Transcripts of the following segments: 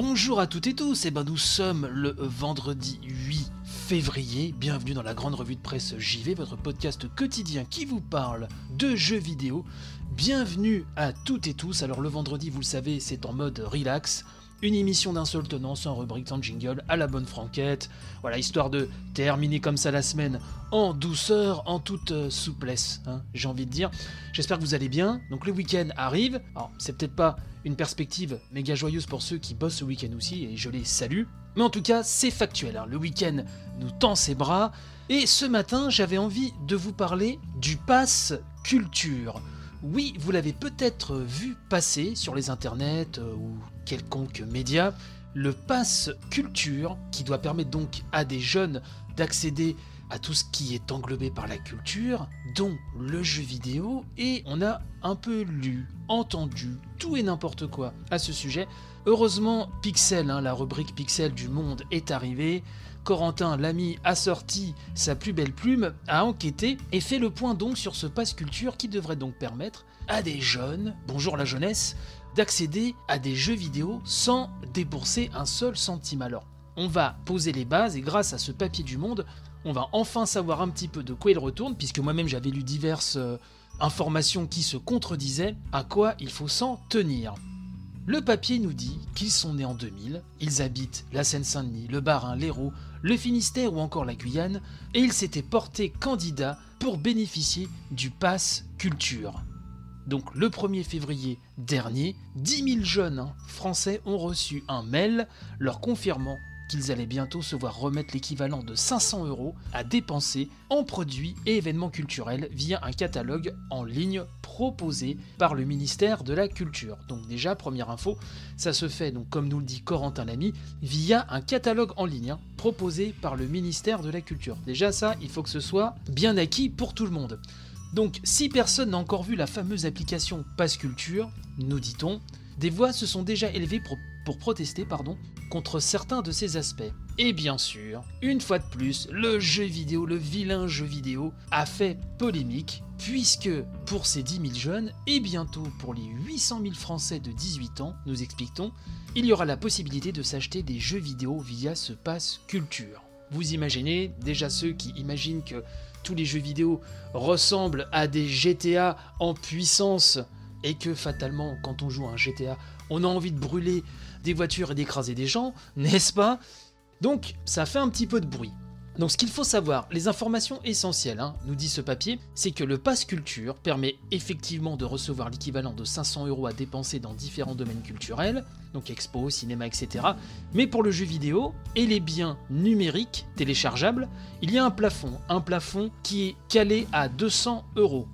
Bonjour à toutes et tous, et ben nous sommes le vendredi 8 février. Bienvenue dans la grande revue de presse JV, votre podcast quotidien qui vous parle de jeux vidéo. Bienvenue à toutes et tous. Alors le vendredi, vous le savez, c'est en mode relax. Une émission d'un seul tenant, sans rubrique, sans jingle, à la bonne franquette. Voilà, histoire de terminer comme ça la semaine en douceur, en toute euh, souplesse, hein, j'ai envie de dire. J'espère que vous allez bien. Donc le week-end arrive. Alors, c'est peut-être pas une perspective méga joyeuse pour ceux qui bossent ce week-end aussi, et je les salue. Mais en tout cas, c'est factuel. hein. Le week-end nous tend ses bras. Et ce matin, j'avais envie de vous parler du pass culture. Oui, vous l'avez peut-être vu passer sur les internets euh, ou quelconque média, le pass culture, qui doit permettre donc à des jeunes d'accéder à tout ce qui est englobé par la culture, dont le jeu vidéo, et on a un peu lu, entendu, tout et n'importe quoi à ce sujet. Heureusement, Pixel, hein, la rubrique Pixel du monde est arrivée. Corentin, l'ami, a sorti sa plus belle plume, a enquêté et fait le point donc sur ce pass culture qui devrait donc permettre à des jeunes, bonjour la jeunesse, d'accéder à des jeux vidéo sans débourser un seul centime. Alors, on va poser les bases et grâce à ce papier du monde, on va enfin savoir un petit peu de quoi il retourne, puisque moi-même j'avais lu diverses euh, informations qui se contredisaient, à quoi il faut s'en tenir. Le papier nous dit qu'ils sont nés en 2000, ils habitent la Seine-Saint-Denis, le Bas-Rhin, l'Hérault, le Finistère ou encore la Guyane, et ils s'étaient portés candidats pour bénéficier du pass culture. Donc le 1er février dernier, 10 000 jeunes hein, français ont reçu un mail leur confirmant qu'ils allaient bientôt se voir remettre l'équivalent de 500 euros à dépenser en produits et événements culturels via un catalogue en ligne proposé par le ministère de la Culture. Donc déjà, première info, ça se fait, donc comme nous le dit Corentin Lamy, via un catalogue en ligne hein, proposé par le ministère de la Culture. Déjà ça, il faut que ce soit bien acquis pour tout le monde. Donc, si personne n'a encore vu la fameuse application Passe Culture, nous dit-on, des voix se sont déjà élevées pour, pour protester pardon, contre certains de ces aspects. Et bien sûr, une fois de plus, le jeu vidéo, le vilain jeu vidéo, a fait polémique, puisque pour ces 10 000 jeunes, et bientôt pour les 800 000 Français de 18 ans, nous expliquons, il y aura la possibilité de s'acheter des jeux vidéo via ce pass culture. Vous imaginez, déjà ceux qui imaginent que tous les jeux vidéo ressemblent à des GTA en puissance et que fatalement, quand on joue à un GTA, on a envie de brûler des voitures et d'écraser des gens, n'est-ce pas? Donc, ça fait un petit peu de bruit. Donc, ce qu'il faut savoir, les informations essentielles, hein, nous dit ce papier, c'est que le pass culture permet effectivement de recevoir l'équivalent de 500 euros à dépenser dans différents domaines culturels, donc expo, cinéma, etc. Mais pour le jeu vidéo et les biens numériques téléchargeables, il y a un plafond, un plafond qui est calé à 200 euros.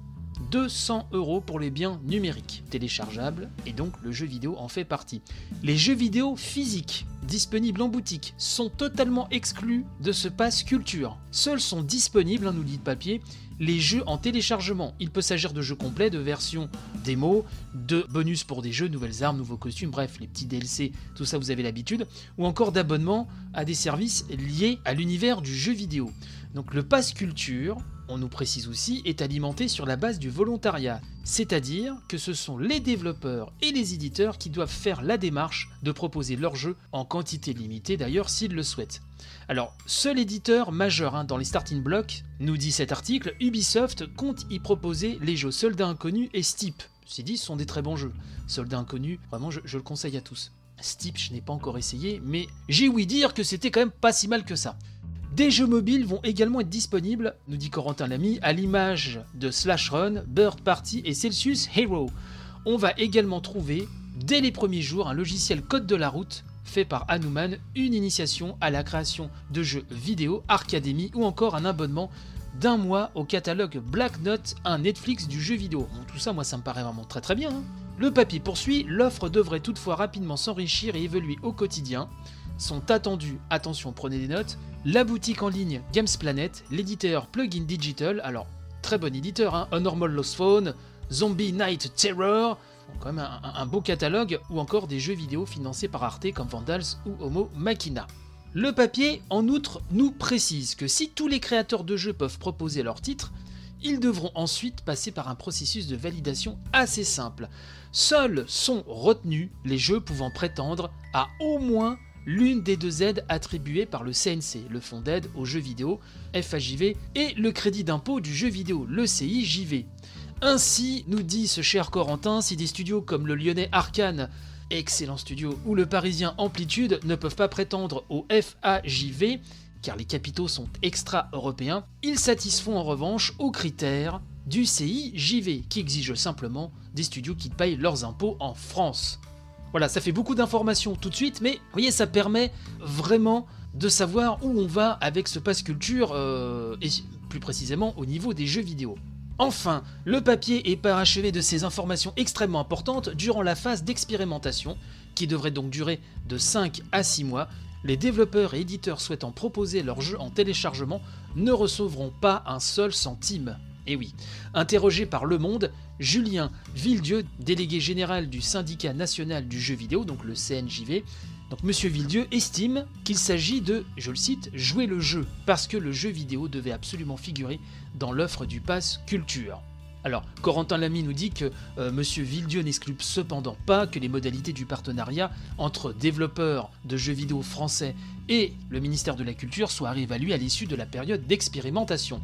200 euros pour les biens numériques téléchargeables, et donc le jeu vidéo en fait partie. Les jeux vidéo physiques disponibles en boutique sont totalement exclus de ce pass culture. Seuls sont disponibles, hein, nous dit le papier, les jeux en téléchargement. Il peut s'agir de jeux complets, de versions démo, de bonus pour des jeux, nouvelles armes, nouveaux costumes, bref, les petits DLC, tout ça vous avez l'habitude, ou encore d'abonnement à des services liés à l'univers du jeu vidéo. Donc le pass culture, on nous précise aussi, est alimenté sur la base du volontariat, c'est-à-dire que ce sont les développeurs et les éditeurs qui doivent faire la démarche de proposer leurs jeux en quantité limitée d'ailleurs s'ils le souhaitent. Alors, seul éditeur majeur hein, dans les starting blocks, nous dit cet article, Ubisoft compte y proposer les jeux Soldats Inconnus et Steep. Ceci dit, sont des très bons jeux. Soldats Inconnus, vraiment, je, je le conseille à tous. Steep, je n'ai pas encore essayé, mais j'ai ouï dire que c'était quand même pas si mal que ça. Des jeux mobiles vont également être disponibles, nous dit Corentin Lamy, à l'image de Slash Run, Bird Party et Celsius Hero. On va également trouver, dès les premiers jours, un logiciel code de la route fait par Hanuman, une initiation à la création de jeux vidéo, Arcademy ou encore un abonnement d'un mois au catalogue Black Note, un Netflix du jeu vidéo. Tout ça, moi, ça me paraît vraiment très très bien. hein. Le papier poursuit, l'offre devrait toutefois rapidement s'enrichir et évoluer au quotidien. Sont attendus, attention, prenez des notes, la boutique en ligne Games Planet, l'éditeur Plugin Digital, alors très bon éditeur, hein, Normal Lost Phone, Zombie Night Terror, quand même un, un beau catalogue, ou encore des jeux vidéo financés par Arte comme Vandals ou Homo Machina. Le papier, en outre, nous précise que si tous les créateurs de jeux peuvent proposer leur titre, ils devront ensuite passer par un processus de validation assez simple. Seuls sont retenus les jeux pouvant prétendre à au moins l'une des deux aides attribuées par le CNC, le Fonds d'aide aux jeux vidéo, FAJV, et le crédit d'impôt du jeu vidéo, le CIJV. Ainsi, nous dit ce cher Corentin, si des studios comme le lyonnais Arkane excellent studio, ou le parisien Amplitude ne peuvent pas prétendre au FAJV, car les capitaux sont extra-européens, ils satisfont en revanche aux critères du CIJV, qui exige simplement des studios qui payent leurs impôts en France. Voilà, ça fait beaucoup d'informations tout de suite, mais vous voyez, ça permet vraiment de savoir où on va avec ce passe culture, euh, et plus précisément au niveau des jeux vidéo. Enfin, le papier est parachevé de ces informations extrêmement importantes durant la phase d'expérimentation, qui devrait donc durer de 5 à 6 mois. Les développeurs et éditeurs souhaitant proposer leur jeu en téléchargement ne recevront pas un seul centime. Et oui, interrogé par Le Monde, Julien Villedieu, délégué général du syndicat national du jeu vidéo, donc le CNJV, donc Monsieur Villedieu estime qu'il s'agit de, je le cite, jouer le jeu, parce que le jeu vidéo devait absolument figurer dans l'offre du pass culture. Alors, Corentin Lamy nous dit que euh, Monsieur Villedieu n'exclut cependant pas que les modalités du partenariat entre développeurs de jeux vidéo français et le ministère de la Culture soient réévaluées à l'issue de la période d'expérimentation.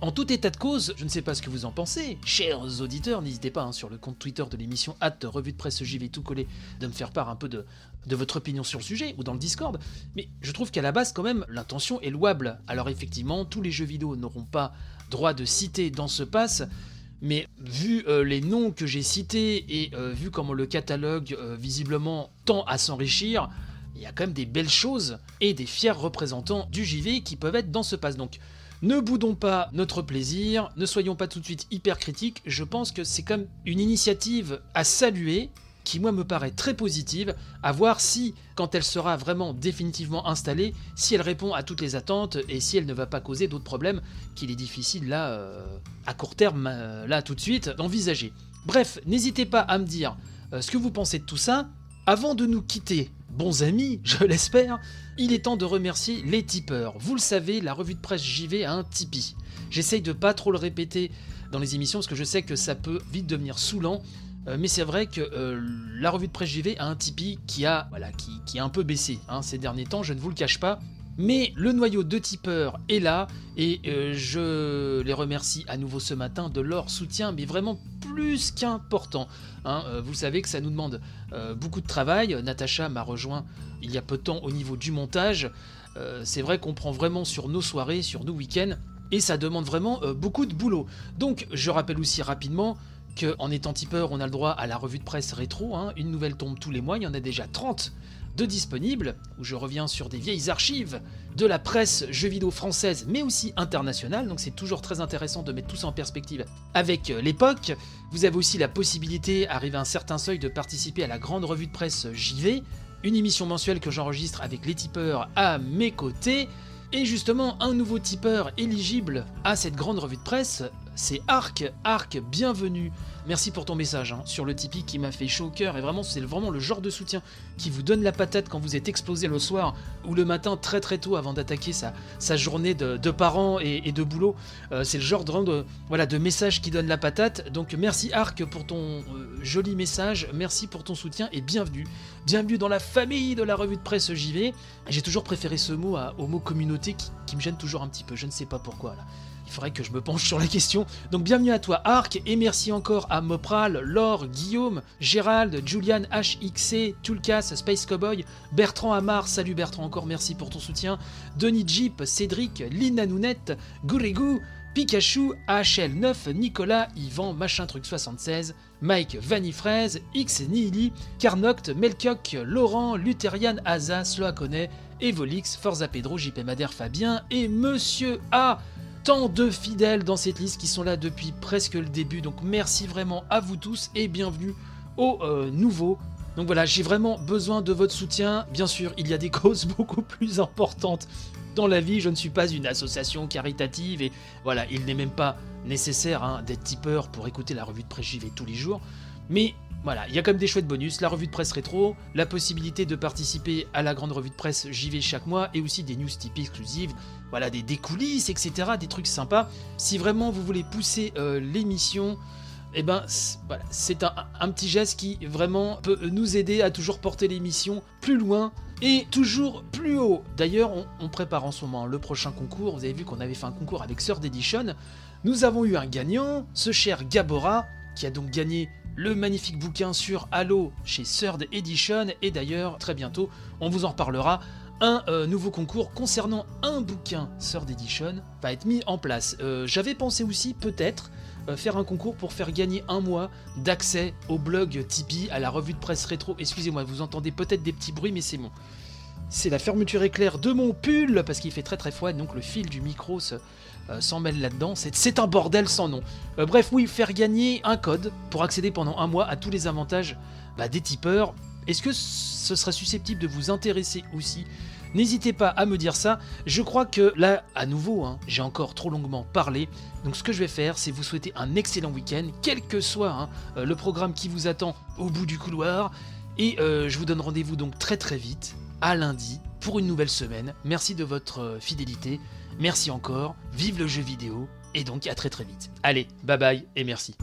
En tout état de cause, je ne sais pas ce que vous en pensez, chers auditeurs, n'hésitez pas hein, sur le compte Twitter de l'émission hâte revue de presse JV tout collé de me faire part un peu de, de votre opinion sur le sujet ou dans le Discord, mais je trouve qu'à la base quand même l'intention est louable. Alors effectivement, tous les jeux vidéo n'auront pas droit de citer dans ce pass, mais vu euh, les noms que j'ai cités et euh, vu comment le catalogue euh, visiblement tend à s'enrichir, il y a quand même des belles choses et des fiers représentants du JV qui peuvent être dans ce pass. Donc ne boudons pas notre plaisir, ne soyons pas tout de suite hyper critiques, je pense que c'est comme une initiative à saluer qui moi me paraît très positive, à voir si, quand elle sera vraiment définitivement installée, si elle répond à toutes les attentes et si elle ne va pas causer d'autres problèmes qu'il est difficile là, euh, à court terme, euh, là tout de suite, d'envisager. Bref, n'hésitez pas à me dire euh, ce que vous pensez de tout ça. Avant de nous quitter, bons amis, je l'espère, il est temps de remercier les tipeurs. Vous le savez, la revue de presse JV a un Tipeee. J'essaye de pas trop le répéter dans les émissions parce que je sais que ça peut vite devenir saoulant. Euh, mais c'est vrai que euh, la revue de presse JV a un Tipeee qui a, voilà, qui, a un peu baissé hein, ces derniers temps, je ne vous le cache pas. Mais le noyau de tipeurs est là et euh, je les remercie à nouveau ce matin de leur soutien, mais vraiment plus qu'important. hein. Euh, vous savez que ça nous demande euh, beaucoup de travail. Natacha m'a rejoint il y a peu de temps au niveau du montage. C'est vrai qu'on prend vraiment sur nos soirées, sur nos week-ends, et ça demande vraiment beaucoup de boulot. Donc je rappelle aussi rapidement qu'en étant tipeur, on a le droit à la revue de presse rétro. hein. Une nouvelle tombe tous les mois, il y en a déjà 30 de disponibles, où je reviens sur des vieilles archives de la presse jeux vidéo française, mais aussi internationale, donc c'est toujours très intéressant de mettre tout ça en perspective avec euh, l'époque. Vous avez aussi la possibilité, arrivé à un certain seuil, de participer à la grande revue de presse JV, une émission mensuelle que j'enregistre avec les tipeurs à mes côtés, et justement un nouveau tipeur éligible à cette grande revue de presse, c'est Arc. Arc, bienvenue. Merci pour ton message hein, sur le Tipeee qui m'a fait chaud au cœur et vraiment c'est vraiment le genre de soutien qui vous donne la patate quand vous êtes explosé le soir ou le matin très très tôt avant d'attaquer sa, journée de, parents et, de boulot. Euh, c'est le genre de, voilà, de message qui donne la patate. Donc merci Arc pour ton euh, joli message, merci pour ton soutien et bienvenue. Bienvenue dans la famille de la revue de presse JV. J'ai toujours préféré ce mot au mot communauté qui, qui me gêne toujours un petit peu, je ne sais pas pourquoi là. Il faudrait que je me penche sur la question. Donc bienvenue à toi Arc et merci encore à Mopral, Laure, Guillaume, Gérald, Julian HXC, Tulkas, Space Cowboy, Bertrand Amar, salut Bertrand encore, merci pour ton soutien, Denis Jeep, Cédric, Lina Nounette, Gourigou, Pikachu, AHL9, Nicolas, Yvan, Machin Truc 76, Mike Vanifraise, X Nihili, Carnoct, Melkioc, Laurent, Lutherian Aza, Sloakone, Evolix, Forza Pedro, JP Madère Fabien et Monsieur A tant de fidèles dans cette liste qui sont là depuis presque le début. Donc merci vraiment à vous tous et bienvenue aux euh, nouveaux Donc voilà, j'ai vraiment besoin de votre soutien. Bien sûr, il y a des causes beaucoup plus importantes dans la vie. Je ne suis pas une association caritative et voilà, il n'est même pas nécessaire hein, d'être tipeur pour écouter la revue de presse JV tous les jours. Mais voilà, il y a quand même des chouettes bonus, la revue de presse rétro, la possibilité de participer à la grande revue de presse JV chaque mois et aussi des news Tipeee exclusives, voilà, des, coulisses, etc., des trucs sympas. Si vraiment vous voulez pousser euh, l'émission, eh ben c'est un, petit geste qui vraiment peut nous aider à toujours porter l'émission plus loin et toujours plus haut. D'ailleurs, on, prépare en ce moment le prochain concours. Vous avez vu qu'on avait fait un concours avec Third Edition. Nous avons eu un gagnant, ce cher Gabora, qui a donc gagné le magnifique bouquin sur Halo chez Third Edition. Et d'ailleurs, très bientôt, on vous en reparlera. Un euh, nouveau concours concernant un bouquin Third Edition va être mis en place. Euh, J'avais pensé aussi peut-être euh, faire un concours pour faire gagner un mois d'accès au blog Tipeee, à la revue de presse rétro. Excusez-moi, vous entendez peut-être des petits bruits, mais c'est bon. C'est la fermeture éclair de mon pull, parce qu'il fait très très froid, donc le fil du micro se, euh, s'en mêle là-dedans. C'est- un bordel sans nom. Euh, bref, oui, faire gagner un code pour accéder pendant un mois à tous les avantages bah, des tipeurs. Est-ce que ce serait susceptible de vous intéresser aussi? N'hésitez pas à me dire ça. Je crois que là, à nouveau, hein, j'ai encore trop longuement parlé. Donc ce que je vais faire, c'est vous souhaiter un excellent week-end, quel que soit hein, euh, le programme qui vous attend au bout du couloir. Et je vous donne rendez-vous donc très très vite, à lundi, pour une nouvelle semaine. Merci de votre fidélité. Merci encore. Vive le jeu vidéo. Et donc à très très vite. Allez, bye bye et merci.